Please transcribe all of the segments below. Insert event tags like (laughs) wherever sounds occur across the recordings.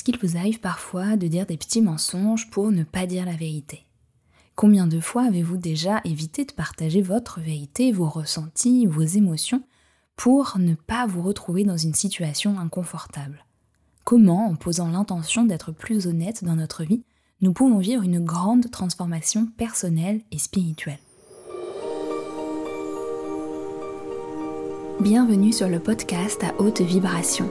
Est-ce qu'il vous arrive parfois de dire des petits mensonges pour ne pas dire la vérité? Combien de fois avez-vous déjà évité de partager votre vérité, vos ressentis, vos émotions, pour ne pas vous retrouver dans une situation inconfortable? Comment, en posant l'intention d'être plus honnête dans notre vie, nous pouvons vivre une grande transformation personnelle et spirituelle? Bienvenue sur le podcast à haute vibration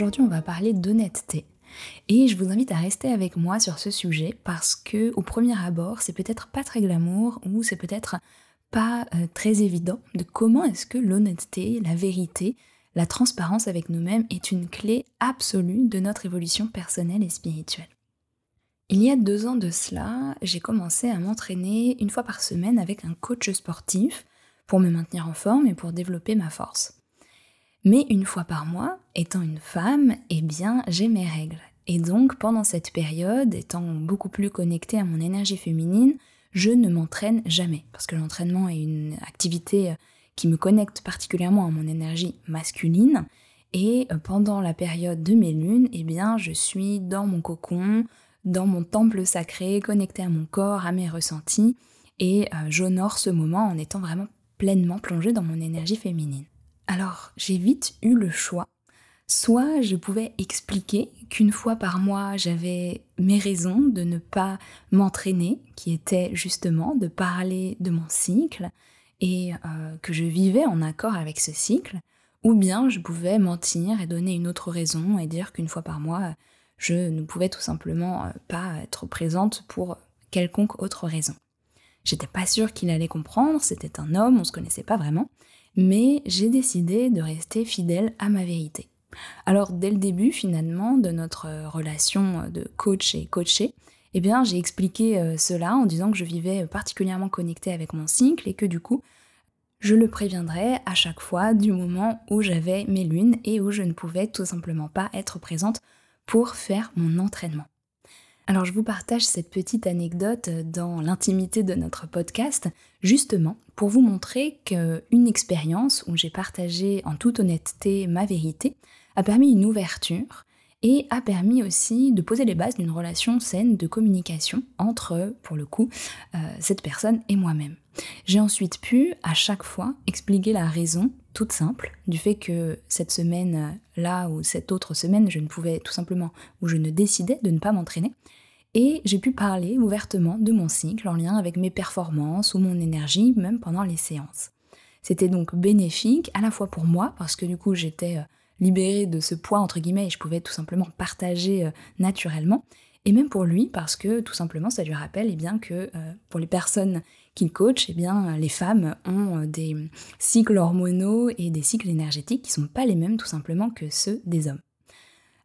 Aujourd'hui, on va parler d'honnêteté. Et je vous invite à rester avec moi sur ce sujet parce que au premier abord, c'est peut-être pas très glamour ou c'est peut-être pas euh, très évident de comment est-ce que l'honnêteté, la vérité, la transparence avec nous-mêmes est une clé absolue de notre évolution personnelle et spirituelle. Il y a deux ans de cela, j'ai commencé à m'entraîner une fois par semaine avec un coach sportif pour me maintenir en forme et pour développer ma force. Mais une fois par mois, étant une femme, eh bien, j'ai mes règles. Et donc, pendant cette période, étant beaucoup plus connectée à mon énergie féminine, je ne m'entraîne jamais. Parce que l'entraînement est une activité qui me connecte particulièrement à mon énergie masculine. Et euh, pendant la période de mes lunes, eh bien, je suis dans mon cocon, dans mon temple sacré, connectée à mon corps, à mes ressentis, et euh, j'honore ce moment en étant vraiment pleinement plongée dans mon énergie féminine. Alors, j'ai vite eu le choix. Soit je pouvais expliquer qu'une fois par mois, j'avais mes raisons de ne pas m'entraîner, qui étaient justement de parler de mon cycle, et euh, que je vivais en accord avec ce cycle, ou bien je pouvais mentir et donner une autre raison et dire qu'une fois par mois, je ne pouvais tout simplement euh, pas être présente pour quelconque autre raison. J'étais pas sûre qu'il allait comprendre, c'était un homme, on se connaissait pas vraiment, mais j'ai décidé de rester fidèle à ma vérité. Alors dès le début finalement de notre relation de coach et coaché, eh bien j'ai expliqué euh, cela en disant que je vivais particulièrement connectée avec mon cycle et que du coup je le préviendrais à chaque fois du moment où j'avais mes lunes et où je ne pouvais tout simplement pas être présente pour faire mon entraînement. Alors je vous partage cette petite anecdote dans l'intimité de notre podcast, justement pour vous montrer qu'une expérience où j'ai partagé en toute honnêteté ma vérité a permis une ouverture et a permis aussi de poser les bases d'une relation saine de communication entre, pour le coup, euh, cette personne et moi-même. J'ai ensuite pu, à chaque fois, expliquer la raison toute simple du fait que cette semaine-là ou cette autre semaine, je ne pouvais tout simplement, ou je ne décidais de ne pas m'entraîner. Et j'ai pu parler ouvertement de mon cycle en lien avec mes performances ou mon énergie, même pendant les séances. C'était donc bénéfique à la fois pour moi, parce que du coup j'étais euh, libérée de ce poids entre guillemets et je pouvais tout simplement partager euh, naturellement, et même pour lui parce que tout simplement ça lui rappelle eh bien que euh, pour les personnes qu'il coach, eh les femmes ont euh, des cycles hormonaux et des cycles énergétiques qui sont pas les mêmes tout simplement que ceux des hommes.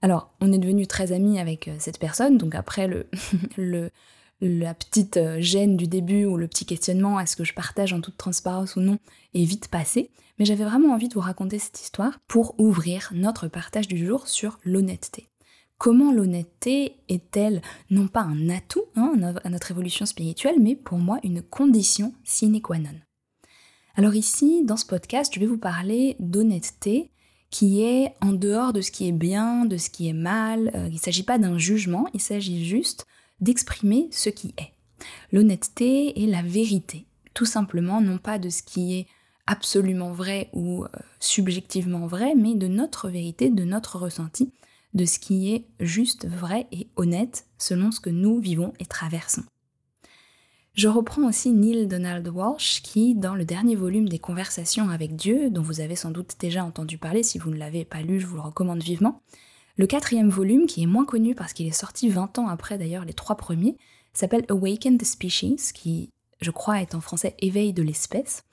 Alors, on est devenu très amis avec cette personne, donc après le, (laughs) le la petite gêne du début ou le petit questionnement, est-ce que je partage en toute transparence ou non, est vite passé mais j'avais vraiment envie de vous raconter cette histoire pour ouvrir notre partage du jour sur l'honnêteté. Comment l'honnêteté est-elle non pas un atout hein, à notre évolution spirituelle, mais pour moi une condition sine qua non Alors ici, dans ce podcast, je vais vous parler d'honnêteté qui est en dehors de ce qui est bien, de ce qui est mal. Euh, il ne s'agit pas d'un jugement, il s'agit juste d'exprimer ce qui est. L'honnêteté est la vérité, tout simplement, non pas de ce qui est absolument vrai ou euh, subjectivement vrai, mais de notre vérité, de notre ressenti, de ce qui est juste, vrai et honnête selon ce que nous vivons et traversons. Je reprends aussi Neil Donald Walsh qui, dans le dernier volume des Conversations avec Dieu, dont vous avez sans doute déjà entendu parler, si vous ne l'avez pas lu, je vous le recommande vivement, le quatrième volume, qui est moins connu parce qu'il est sorti 20 ans après d'ailleurs les trois premiers, s'appelle Awaken the Species, qui je crois est en français éveil de l'espèce,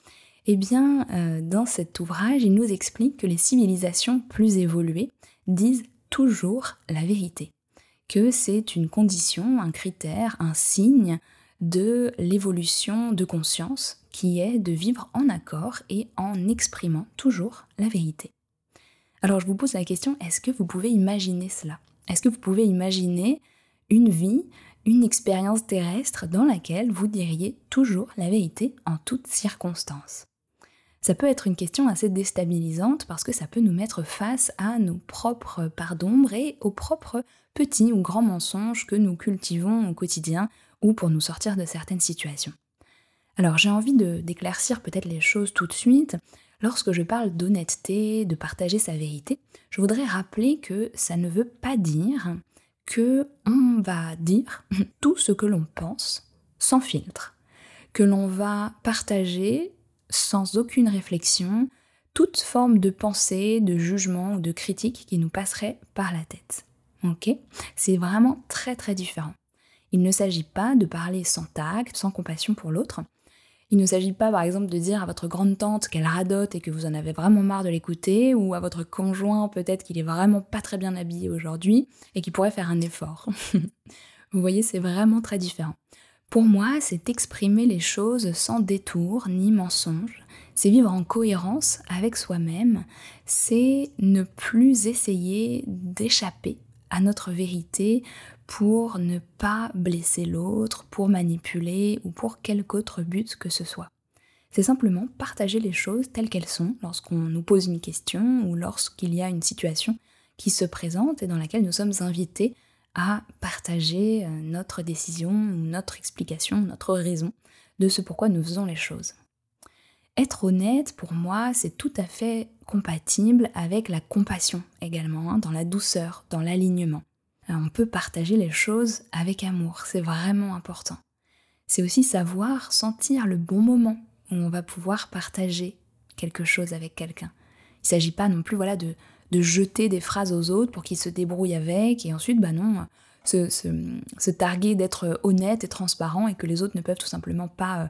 eh bien, euh, dans cet ouvrage, il nous explique que les civilisations plus évoluées disent toujours la vérité, que c'est une condition, un critère, un signe de l'évolution de conscience qui est de vivre en accord et en exprimant toujours la vérité. Alors je vous pose la question, est-ce que vous pouvez imaginer cela? Est-ce que vous pouvez imaginer une vie, une expérience terrestre dans laquelle vous diriez toujours la vérité en toutes circonstances? Ça peut être une question assez déstabilisante parce que ça peut nous mettre face à nos propres parts d'ombre et aux propres petits ou grands mensonges que nous cultivons au quotidien ou pour nous sortir de certaines situations. Alors j'ai envie d'éclaircir peut-être les choses tout de suite. Lorsque je parle d'honnêteté, de partager sa vérité, je voudrais rappeler que ça ne veut pas dire que on va dire (laughs) tout ce que l'on pense sans filtre, que l'on va partager sans aucune réflexion, toute forme de pensée, de jugement ou de critique qui nous passerait par la tête. Ok? C'est vraiment très très différent. Il ne s'agit pas de parler sans tact, sans compassion pour l'autre. Il ne s'agit pas par exemple de dire à votre grande tante qu'elle radote et que vous en avez vraiment marre de l'écouter, ou à votre conjoint peut-être qu'il est vraiment pas très bien habillé aujourd'hui et qu'il pourrait faire un effort. (laughs) vous voyez, c'est vraiment très différent. Pour moi, c'est exprimer les choses sans détour ni mensonge, c'est vivre en cohérence avec soi-même, c'est ne plus essayer d'échapper à notre vérité pour ne pas blesser l'autre, pour manipuler ou pour quelque autre but que ce soit. C'est simplement partager les choses telles qu'elles sont lorsqu'on nous pose une question ou lorsqu'il y a une situation qui se présente et dans laquelle nous sommes invités à partager euh, notre décision notre explication, notre raison de ce pourquoi nous faisons les choses. Être honnête, pour moi, c'est tout à fait compatible avec la compassion également, hein, dans la douceur, dans l'alignement. Euh, on peut partager les choses avec amour, c'est vraiment important. C'est aussi savoir sentir le bon moment où on va pouvoir partager quelque chose avec quelqu'un. Il ne s'agit pas non plus voilà, de, de jeter des phrases aux autres pour qu'ils se débrouillent avec, et ensuite, bah non, se, se, targuer d'être honnête et transparent, et que les autres ne peuvent tout simplement pas euh,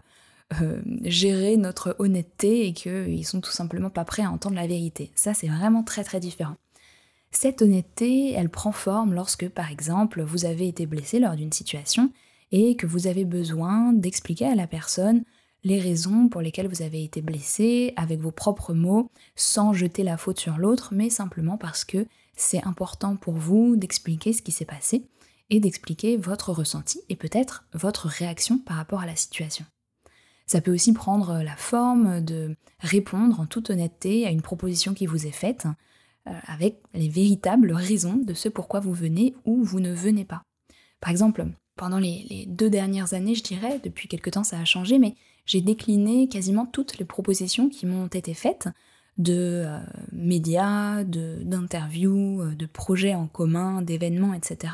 euh, gérer notre honnêteté, et qu'ils sont tout simplement pas prêts à entendre la vérité. Ça, c'est vraiment très très différent. Cette honnêteté, elle prend forme lorsque, par exemple, vous avez été blessé lors d'une situation et que vous avez besoin d'expliquer à la personne les raisons pour lesquelles vous avez été blessé avec vos propres mots, sans jeter la faute sur l'autre, mais simplement parce que c'est important pour vous d'expliquer ce qui s'est passé et d'expliquer votre ressenti et peut-être votre réaction par rapport à la situation. Ça peut aussi prendre la forme de répondre en toute honnêteté à une proposition qui vous est faite, euh, avec les véritables raisons de ce pourquoi vous venez ou vous ne venez pas. Par exemple, pendant les, les deux dernières années, je dirais, depuis quelque temps ça a changé, mais j'ai décliné quasiment toutes les propositions qui m'ont été faites de euh, médias, d'interviews, euh, de, projets en commun, d'événements, etc.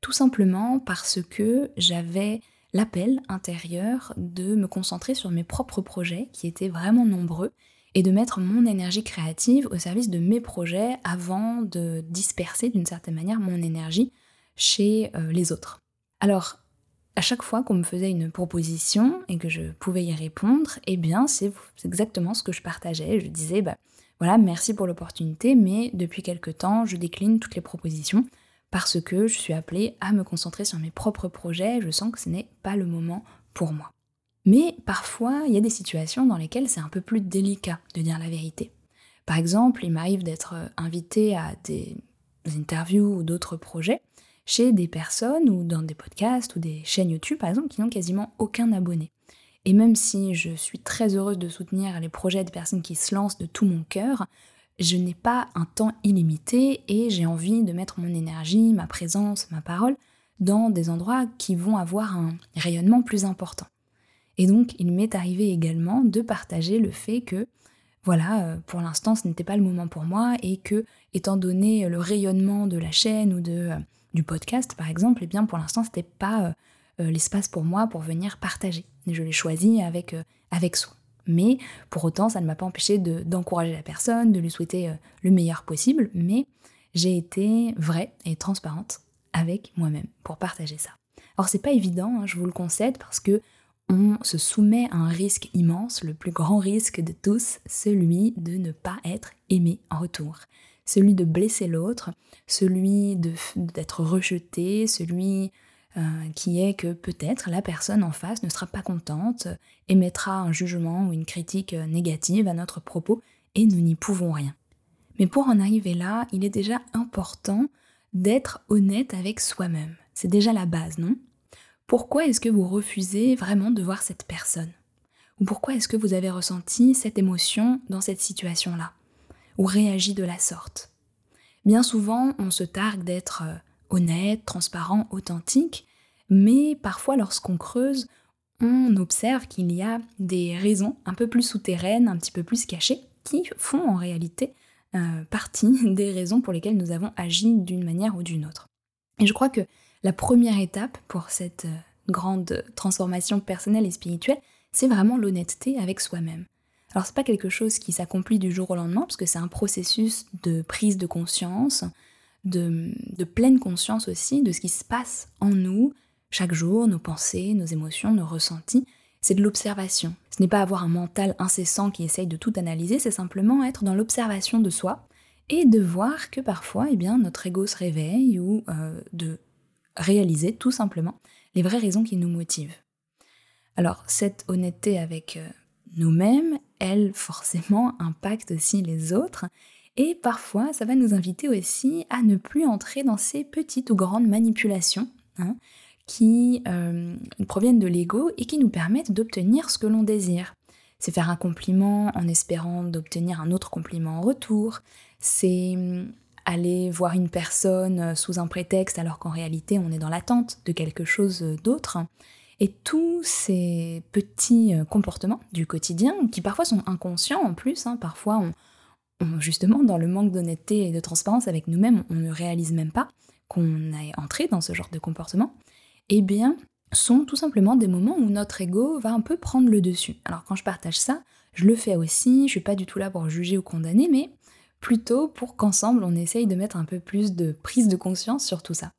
Tout simplement parce que j'avais l'appel intérieur de me concentrer sur mes propres projets qui étaient vraiment nombreux et de mettre mon énergie créative au service de mes projets avant de disperser d'une certaine manière mon énergie chez euh, les autres. Alors, à chaque fois qu'on me faisait une proposition et que je pouvais y répondre, eh bien, c'est exactement ce que je partageais. Je disais, bah voilà, merci pour l'opportunité, mais depuis quelque temps, je décline toutes les propositions parce que je suis appelée à me concentrer sur mes propres projets. Je sens que ce n'est pas le moment pour moi. Mais parfois, il y a des situations dans lesquelles c'est un peu plus délicat de dire la vérité. Par exemple, il m'arrive d'être invitée à des interviews ou d'autres projets chez des personnes ou dans des podcasts ou des chaînes YouTube par exemple qui n'ont quasiment aucun abonné. Et même si je suis très heureuse de soutenir les projets de personnes qui se lancent de tout mon cœur, je n'ai pas un temps illimité et j'ai envie de mettre mon énergie, ma présence, ma parole dans des endroits qui vont avoir un rayonnement plus important. Et donc il m'est arrivé également de partager le fait que voilà, euh, pour l'instant ce n'était pas le moment pour moi et que étant donné le rayonnement de la chaîne ou de euh, du podcast, par exemple, eh bien pour l'instant, c'était pas euh, euh, l'espace pour moi pour venir partager. Je l'ai choisi avec, euh, avec soin. Mais pour autant, ça ne m'a pas empêché d'encourager la personne, de lui souhaiter le meilleur possible, mais j'ai été vraie et transparente avec moi-même pour partager ça. Alors c'est pas évident, hein, je vous le concède, parce que on se soumet à un risque immense, le plus grand risque de tous, celui de ne pas être aimé en retour, celui de blesser l'autre, celui d'être rejeté, celui euh, qui est que peut-être la personne en face ne sera pas contente, émettra un jugement ou une critique négative à notre propos, et nous n'y pouvons rien. Mais pour en arriver là, il est déjà important d'être honnête avec soi-même. C'est déjà la base, non? Pourquoi est-ce que vous refusez vraiment de voir cette personne? Ou pourquoi est-ce que vous avez ressenti cette émotion dans cette situation-là? Ou réagi de la sorte Bien souvent, on se targue d'être euh, honnête, transparent, authentique, mais parfois lorsqu'on creuse, on observe qu'il y a des raisons un peu plus souterraines, un petit peu plus cachées, qui font en réalité euh, partie (laughs) des raisons pour lesquelles nous avons agi d'une manière ou d'une autre. Et je crois que la première étape pour cette euh, grande transformation personnelle et spirituelle, c'est vraiment l'honnêteté avec soi-même. Alors c'est pas quelque chose qui s'accomplit du jour au lendemain, parce que c'est un processus de prise de conscience, de, pleine conscience aussi de ce qui se passe en nous chaque jour, nos pensées, nos émotions, nos ressentis, c'est de l'observation. Ce n'est pas avoir un mental incessant qui essaye de tout analyser, c'est simplement être dans l'observation de soi et de voir que parfois, eh bien, notre ego se réveille ou euh, de réaliser tout simplement les vraies raisons qui nous motivent. Alors, cette honnêteté avec euh, nous-mêmes, elle forcément impacte aussi les autres et parfois, ça va nous inviter aussi à ne plus entrer dans ces petites ou grandes manipulations hein, qui euh, proviennent de l'ego et qui nous permettent d'obtenir ce que l'on désire. C'est faire un compliment en espérant d'obtenir un autre compliment en retour, c'est hum, aller voir une personne euh, sous un prétexte alors qu'en réalité on est dans l'attente de quelque chose d'autre. Et tous ces petits euh, comportements du quotidien, qui parfois sont inconscients en plus, hein, parfois justement dans le manque d'honnêteté et de transparence avec nous-mêmes, on ne réalise même pas qu'on est entré dans ce genre de comportement, eh bien, sont tout simplement des moments où notre ego va un peu prendre le dessus. Alors quand je partage ça, je le fais aussi, je suis pas du tout là pour juger ou condamner, mais plutôt pour qu'ensemble on essaye de mettre un peu plus de prise de conscience sur tout ça.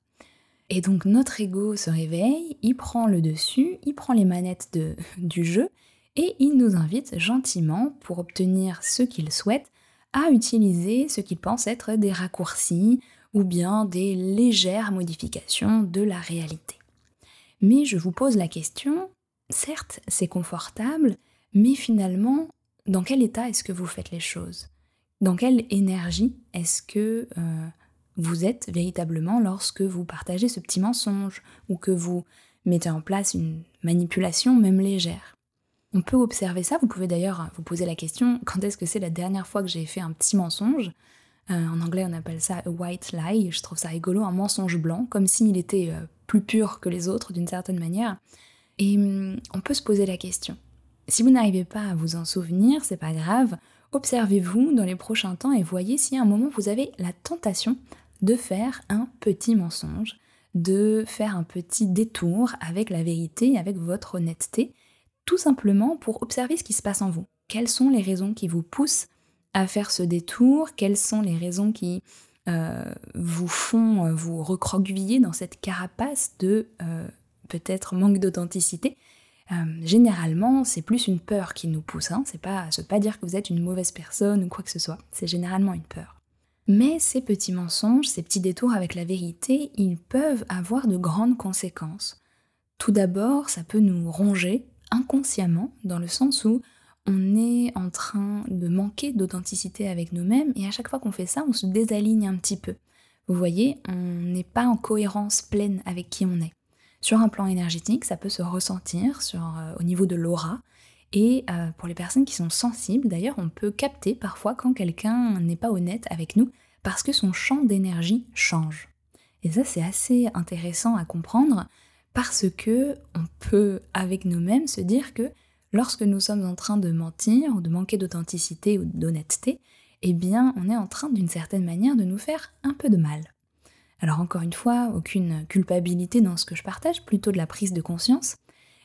Et donc notre ego se réveille, il prend le dessus, il prend les manettes (laughs) du jeu et il nous invite gentiment, pour obtenir ce qu'il souhaite, à utiliser ce qu'il pense être des raccourcis ou bien des légères modifications de la réalité. Mais je vous pose la question, certes c'est confortable, mais finalement, dans quel état est-ce que vous faites les choses? Dans quelle énergie est-ce que euh, vous êtes véritablement lorsque vous partagez ce petit mensonge ou que vous mettez en place une manipulation même légère On peut observer ça, vous pouvez d'ailleurs vous poser la question, quand est-ce que c'est la dernière fois que j'ai fait un petit mensonge? Euh, en anglais, on appelle ça a white lie. Je trouve ça rigolo, un mensonge blanc, comme s'il était euh, plus pur que les autres d'une certaine manière. Et hum, on peut se poser la question. Si vous n'arrivez pas à vous en souvenir, c'est pas grave. Observez-vous dans les prochains temps et voyez si à un moment vous avez la tentation de faire un petit mensonge, de faire un petit détour avec la vérité, avec votre honnêteté, tout simplement pour observer ce qui se passe en vous. Quelles sont les raisons qui vous poussent à faire ce détour? Quelles sont les raisons qui euh, vous font euh, vous recroqueviller dans cette carapace de euh, peut-être manque d'authenticité? Généralement, c'est plus une peur qui nous pousse. Hein. C'est pas, ça pas dire que vous êtes une mauvaise personne ou quoi que ce soit. C'est généralement une peur. Mais ces petits mensonges, ces petits détours avec la vérité, ils peuvent avoir de grandes conséquences. Tout d'abord, ça peut nous ronger inconsciemment, dans le sens où on est en train de manquer d'authenticité avec nous-mêmes et à chaque fois qu'on fait ça, on se désaligne un petit peu. Vous voyez, on n'est pas en cohérence pleine avec qui on est. Sur un plan énergétique, ça peut se ressentir euh, au niveau de l'aura. Et euh, pour les personnes qui sont sensibles, d'ailleurs, on peut capter parfois quand quelqu'un n'est pas honnête avec nous parce que son champ d'énergie change. Et ça, c'est assez intéressant à comprendre parce que on peut, avec nous-mêmes, se dire que lorsque nous sommes en train de mentir ou de manquer d'authenticité ou d'honnêteté, eh bien on est en train d'une certaine manière de nous faire un peu de mal. Alors encore une fois, aucune culpabilité dans ce que je partage, plutôt de la prise de conscience,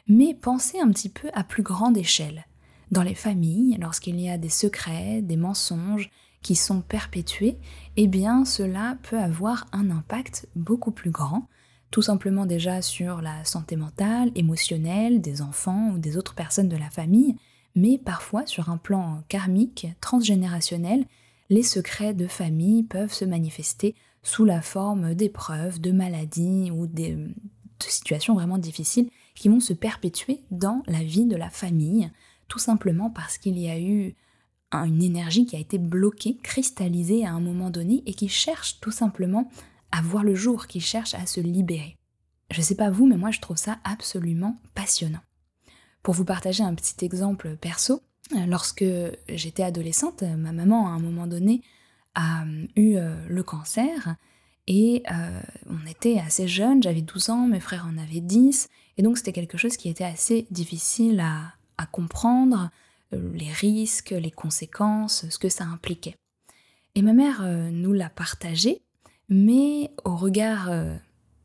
mais pensez un petit peu à plus grande échelle. Dans les familles, lorsqu'il y a des secrets, des mensonges qui sont perpétués, eh bien cela peut avoir un impact beaucoup plus grand tout simplement déjà sur la santé mentale, émotionnelle des enfants ou des autres personnes de la famille, mais parfois sur un plan karmique, transgénérationnel, les secrets de famille peuvent se manifester sous la forme d'épreuves, de maladies ou de situations vraiment difficiles qui vont se perpétuer dans la vie de la famille, tout simplement parce qu'il y a eu une énergie qui a été bloquée, cristallisée à un moment donné et qui cherche tout simplement à voir le jour, qui cherche à se libérer. Je sais pas vous, mais moi je trouve ça absolument passionnant. Pour vous partager un petit exemple perso, lorsque j'étais adolescente, ma maman à un moment donné a eu euh, le cancer et euh, on était assez jeunes, j'avais 12 ans, mes frères en avaient 10, et donc c'était quelque chose qui était assez difficile à, comprendre, euh, les risques, les conséquences, ce que ça impliquait. Et ma mère nous l'a partagé, mais au regard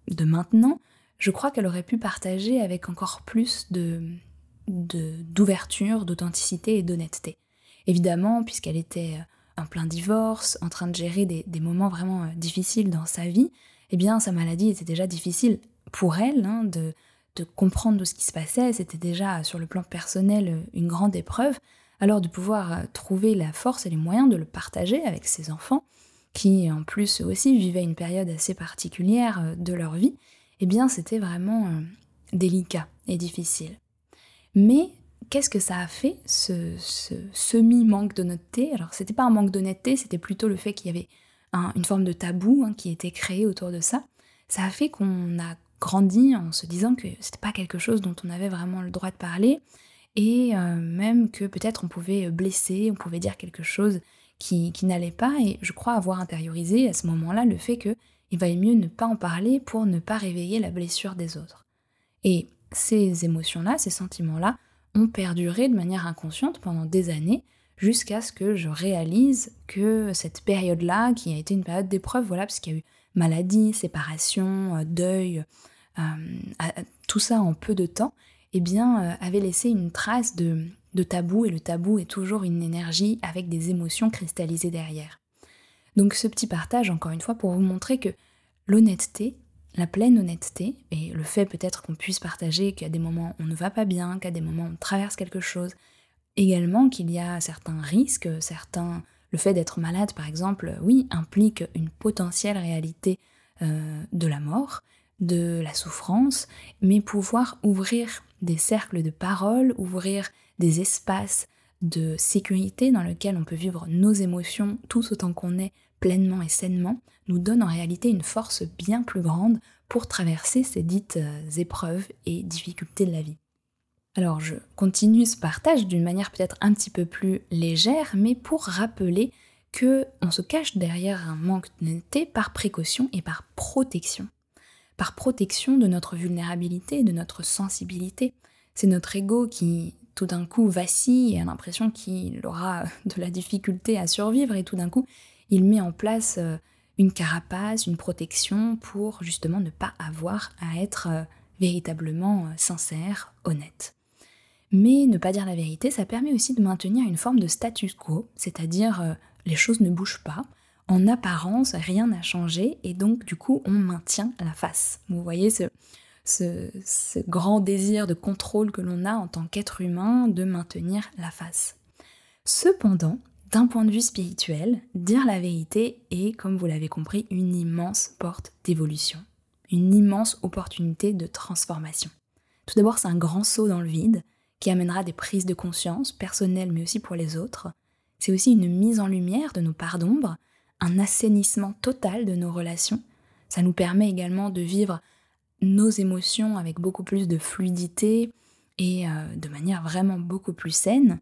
de maintenant, je crois qu'elle aurait pu partager avec encore plus de d'ouverture, d'authenticité et d'honnêteté. Évidemment, puisqu'elle était euh, en plein divorce, en train de gérer des, moments vraiment euh, difficiles dans sa vie, eh bien sa maladie était déjà difficile pour elle hein, de, de comprendre ce qui se passait. C'était déjà sur le plan personnel euh, une grande épreuve. Alors de pouvoir trouver la force et les moyens de le partager avec ses enfants, qui en plus aussi vivaient une période assez particulière de leur vie, eh bien c'était vraiment délicat et difficile. Mais qu'est-ce que ça a fait, ce, semi-manque d'honnêteté? Alors, c'était pas un manque d'honnêteté, c'était plutôt le fait qu'il y avait une forme de tabou hein, qui était créé autour de ça. Ça a fait qu'on a grandi en se disant que c'était pas quelque chose dont on avait vraiment le droit de parler, et euh, même que peut-être on pouvait blesser, on pouvait dire quelque chose qui, qui n'allait pas, et je crois avoir intériorisé à ce moment-là le fait que il valait mieux ne pas en parler pour ne pas réveiller la blessure des autres. Et ces émotions-là, ces sentiments-là, ont perduré de manière inconsciente pendant des années, jusqu'à ce que je réalise que cette période-là, qui a été une période d'épreuve, voilà, parce qu'il y a eu maladie, séparation, euh, deuil, euh, tout ça en peu de temps, eh bien, euh, avait laissé une trace de, de tabou, et le tabou est toujours une énergie avec des émotions cristallisées derrière. Donc ce petit partage, encore une fois, pour vous montrer que l'honnêteté, la pleine honnêteté et le fait peut-être qu'on puisse partager qu'à des moments on ne va pas bien, qu'à des moments on traverse quelque chose, également qu'il y a certains risques, certains le fait d'être malade par exemple, oui, implique une potentielle réalité euh, de la mort, de la souffrance, mais pouvoir ouvrir des cercles de parole, ouvrir des espaces de sécurité dans lesquels on peut vivre nos émotions tout autant qu'on est pleinement et sainement, nous donne en réalité une force bien plus grande pour traverser ces dites euh, épreuves et difficultés de la vie. Alors je continue ce partage d'une manière peut-être un petit peu plus légère, mais pour rappeler que on se cache derrière un manque d'honnêteté par précaution et par protection. Par protection de notre vulnérabilité, de notre sensibilité. C'est notre ego qui tout d'un coup vacille et a l'impression qu'il aura (laughs) de la difficulté à survivre et tout d'un coup il met en place euh, une carapace, une protection pour justement ne pas avoir à être euh, véritablement euh, sincère, honnête. Mais ne pas dire la vérité, ça permet aussi de maintenir une forme de status quo, c'est-à-dire les choses ne bougent pas, en apparence rien n'a changé et donc du coup on maintient la face. Vous voyez ce, ce grand désir de contrôle que l'on a en tant qu'être humain de maintenir la face. Cependant, d'un point de vue spirituel, dire la vérité est, comme vous l'avez compris, une immense porte d'évolution, une immense opportunité de transformation. Tout d'abord, c'est un grand saut dans le vide qui amènera des prises de conscience personnelles mais aussi pour les autres. C'est aussi une mise en lumière de nos parts d'ombre, un assainissement total de nos relations. Ça nous permet également de vivre nos émotions avec beaucoup plus de fluidité et euh, de manière vraiment beaucoup plus saine.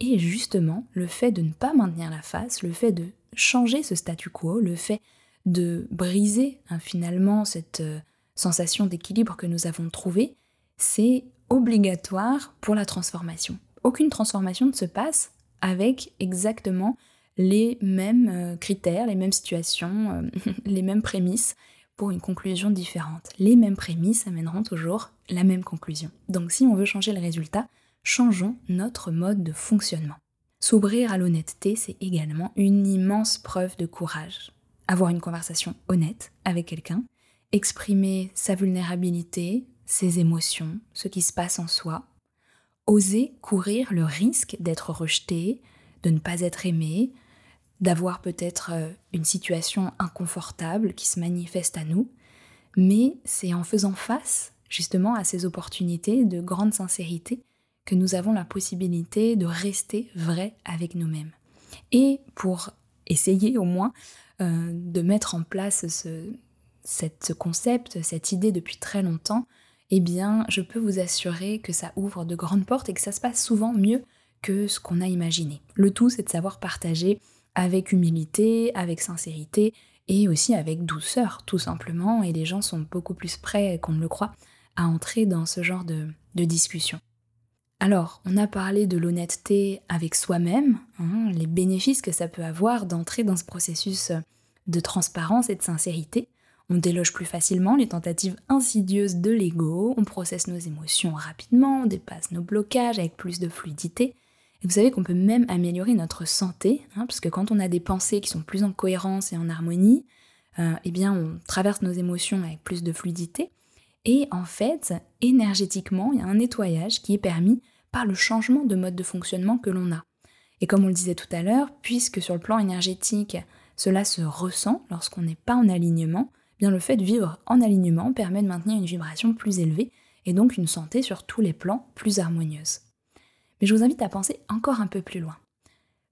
Et justement, le fait de ne pas maintenir la face, le fait de changer ce statu quo, le fait de briser hein, finalement cette euh, sensation d'équilibre que nous avons trouvée, c'est obligatoire pour la transformation. Aucune transformation ne se passe avec exactement les mêmes euh, critères, les mêmes situations, euh, (laughs) les mêmes prémices pour une conclusion différente. Les mêmes prémices amèneront toujours la même conclusion. Donc si on veut changer le résultat, changeons notre mode de fonctionnement. S'ouvrir à l'honnêteté, c'est également une immense preuve de courage. Avoir une conversation honnête avec quelqu'un exprimer sa vulnérabilité, ses émotions, ce qui se passe en soi, oser courir le risque d'être rejeté, de ne pas être aimé, d'avoir peut-être euh, une situation inconfortable qui se manifeste à nous, mais c'est en faisant face justement à ces opportunités de grande sincérité que nous avons la possibilité de rester vrai avec nous-mêmes. Et pour essayer au moins euh, de mettre en place ce, ce concept, cette idée depuis très longtemps, eh bien, je peux vous assurer que ça ouvre de grandes portes et que ça se passe souvent mieux que ce qu'on a imaginé. Le tout, c'est de savoir partager avec humilité, avec sincérité et aussi avec douceur, tout simplement, et les gens sont beaucoup plus prêts qu'on ne le croit à entrer dans ce genre de, discussion. Alors, on a parlé de l'honnêteté avec soi-même, hein, les bénéfices que ça peut avoir d'entrer dans ce processus de transparence et de sincérité. On déloge plus facilement les tentatives insidieuses de l'ego, on processe nos émotions rapidement, on dépasse nos blocages avec plus de fluidité. Et vous savez qu'on peut même améliorer notre santé, hein, parce que quand on a des pensées qui sont plus en cohérence et en harmonie, euh, eh bien on traverse nos émotions avec plus de fluidité. Et en fait, énergétiquement, il y a un nettoyage qui est permis par le changement de mode de fonctionnement que l'on a. Et comme on le disait tout à l'heure, puisque sur le plan énergétique, cela se ressent lorsqu'on n'est pas en alignement, le fait de vivre en alignement permet de maintenir une vibration plus élevée et donc une santé sur tous les plans plus harmonieuse. Mais je vous invite à penser encore un peu plus loin.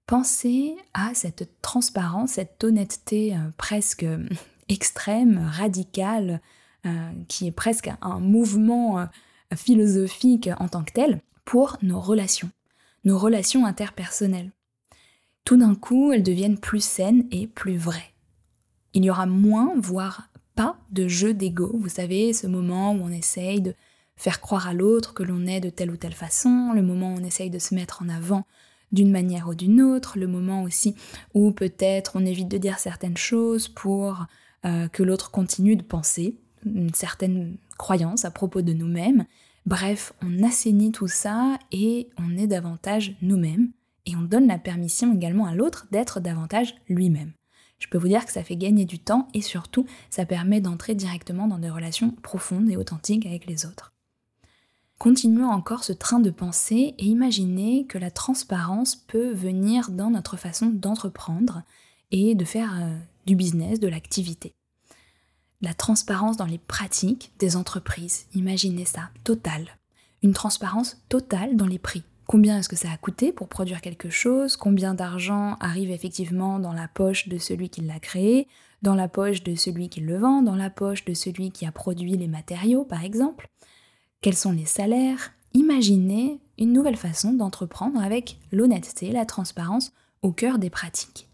Pensez à cette transparence, cette honnêteté euh, presque euh, extrême, radicale, euh, qui est presque un mouvement philosophique en tant que tel, pour nos relations, nos relations interpersonnelles. Tout d'un coup, elles deviennent plus saines et plus vraies. Il y aura moins, voire pas de jeu d'ego. Vous savez, ce moment où on essaye de faire croire à l'autre que l'on est de telle ou telle façon, le moment où on essaye de se mettre en avant d'une manière ou d'une autre, le moment aussi où peut-être on évite de dire certaines choses pour euh, que l'autre continue de penser une certaine croyance à propos de nous-mêmes. Bref, on assainit tout ça et on est davantage nous-mêmes et on donne la permission également à l'autre d'être davantage lui-même. Je peux vous dire que ça fait gagner du temps et surtout, ça permet d'entrer directement dans des relations profondes et authentiques avec les autres. Continuons encore ce train de pensée et imaginez que la transparence peut venir dans notre façon d'entreprendre et de faire euh, du business, de l'activité. La transparence dans les pratiques des entreprises, imaginez ça, totale. Une transparence totale dans les prix. Combien est-ce que ça a coûté pour produire quelque chose? Combien d'argent arrive effectivement dans la poche de celui qui l'a créé, dans la poche de celui qui le vend, dans la poche de celui qui a produit les matériaux par exemple? Quels sont les salaires? Imaginez une nouvelle façon d'entreprendre avec l'honnêteté, la transparence au cœur des pratiques.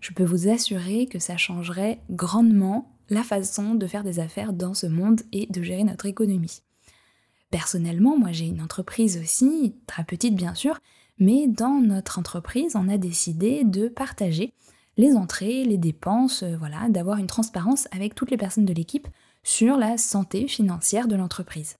Je peux vous assurer que ça changerait grandement la façon de faire des affaires dans ce monde et de gérer notre économie. Personnellement, moi j'ai une entreprise aussi, très petite bien sûr, mais dans notre entreprise, on a décidé de partager les entrées, les dépenses, euh, voilà, d'avoir une transparence avec toutes les personnes de l'équipe sur la santé financière de l'entreprise.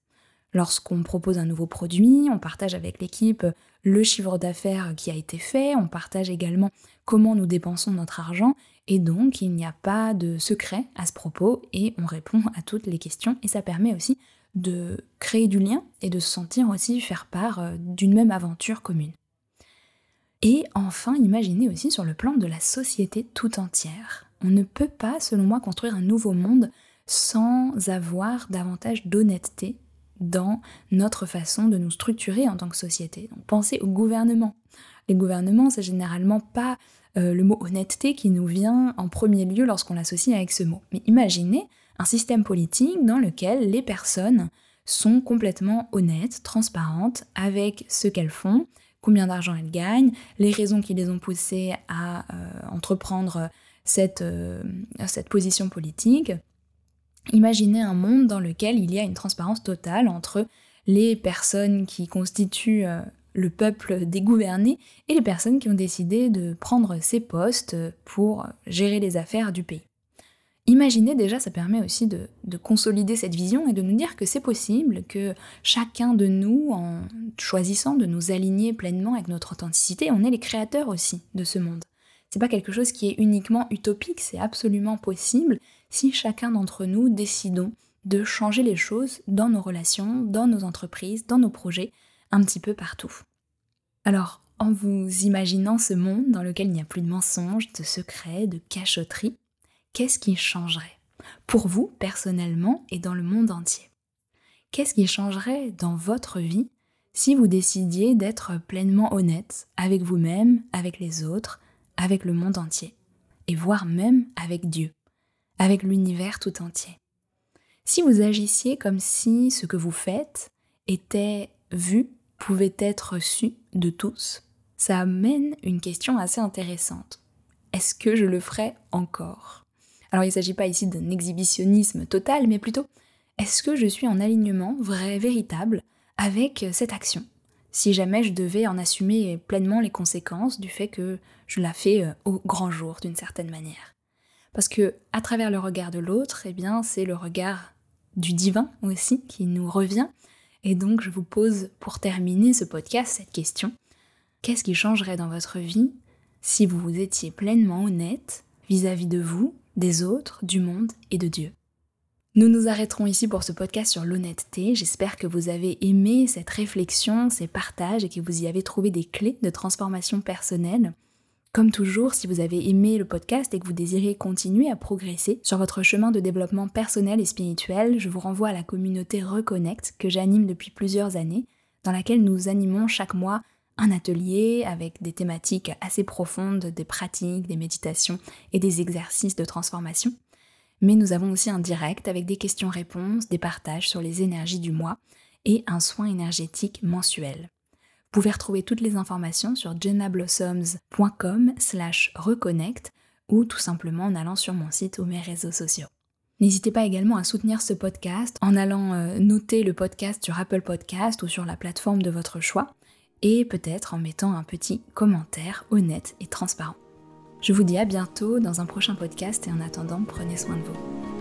Lorsqu'on propose un nouveau produit, on partage avec l'équipe le chiffre d'affaires qui a été fait, on partage également comment nous dépensons notre argent, et donc il n'y a pas de secret à ce propos, et on répond à toutes les questions, et ça permet aussi de créer du lien et de se sentir aussi faire part euh, d'une même aventure commune. Et enfin, imaginez aussi sur le plan de la société tout entière. On ne peut pas, selon moi, construire un nouveau monde sans avoir davantage d'honnêteté dans notre façon de nous structurer en tant que société. Donc pensez au gouvernement. Les gouvernements, c'est généralement pas euh, le mot honnêteté qui nous vient en premier lieu lorsqu'on l'associe avec ce mot. Mais imaginez un système politique dans lequel les personnes sont complètement honnêtes, transparentes avec ce qu'elles font, combien d'argent elles gagnent, les raisons qui les ont poussées à euh, entreprendre cette, euh, cette position politique. Imaginez un monde dans lequel il y a une transparence totale entre les personnes qui constituent euh, le peuple dégouverné et les personnes qui ont décidé de prendre ces postes pour gérer les affaires du pays. Imaginez déjà, ça permet aussi de, consolider cette vision et de nous dire que c'est possible, que chacun de nous, en choisissant de nous aligner pleinement avec notre authenticité, on est les créateurs aussi de ce monde. C'est pas quelque chose qui est uniquement utopique, c'est absolument possible si chacun d'entre nous décidons de changer les choses dans nos relations, dans nos entreprises, dans nos projets, un petit peu partout. Alors, en vous imaginant ce monde dans lequel il n'y a plus de mensonges, de secrets, de cachotteries, qu'est-ce qui changerait pour vous personnellement et dans le monde entier? Qu'est-ce qui changerait dans votre vie si vous décidiez d'être pleinement honnête avec vous-même, avec les autres, avec le monde entier, et voire même avec Dieu, avec l'univers tout entier? Si vous agissiez comme si ce que vous faites était vu, pouvait être su de tous, ça amène une question assez intéressante. Est-ce que je le ferai encore? Alors il ne s'agit pas ici d'un exhibitionnisme total, mais plutôt est-ce que je suis en alignement vrai, véritable avec cette action? Si jamais je devais en assumer pleinement les conséquences du fait que je la fais euh, au grand jour d'une certaine manière. Parce que à travers le regard de l'autre, eh bien c'est le regard du divin aussi qui nous revient. Et donc je vous pose pour terminer ce podcast cette question. Qu'est-ce qui changerait dans votre vie si vous étiez pleinement honnête vis-à-vis -vis de vous, des autres, du monde et de Dieu nous nous arrêterons ici pour ce podcast sur l'honnêteté. J'espère que vous avez aimé cette réflexion, ces partages et que vous y avez trouvé des clés de transformation personnelle. Comme toujours, si vous avez aimé le podcast et que vous désirez continuer à progresser sur votre chemin de développement personnel et spirituel, je vous renvoie à la communauté Reconnect que j'anime depuis plusieurs années, dans laquelle nous animons chaque mois un atelier avec des thématiques assez profondes, des pratiques, des méditations et des exercices de transformation mais nous avons aussi un direct avec des questions-réponses, des partages sur les énergies du mois et un soin énergétique mensuel. Vous pouvez retrouver toutes les informations sur jennablossoms.com slash reconnect ou tout simplement en allant sur mon site ou mes réseaux sociaux. N'hésitez pas également à soutenir ce podcast en allant euh, noter le podcast sur Apple Podcast ou sur la plateforme de votre choix et peut-être en mettant un petit commentaire honnête et transparent. Je vous dis à bientôt dans un prochain podcast et en attendant, prenez soin de vous.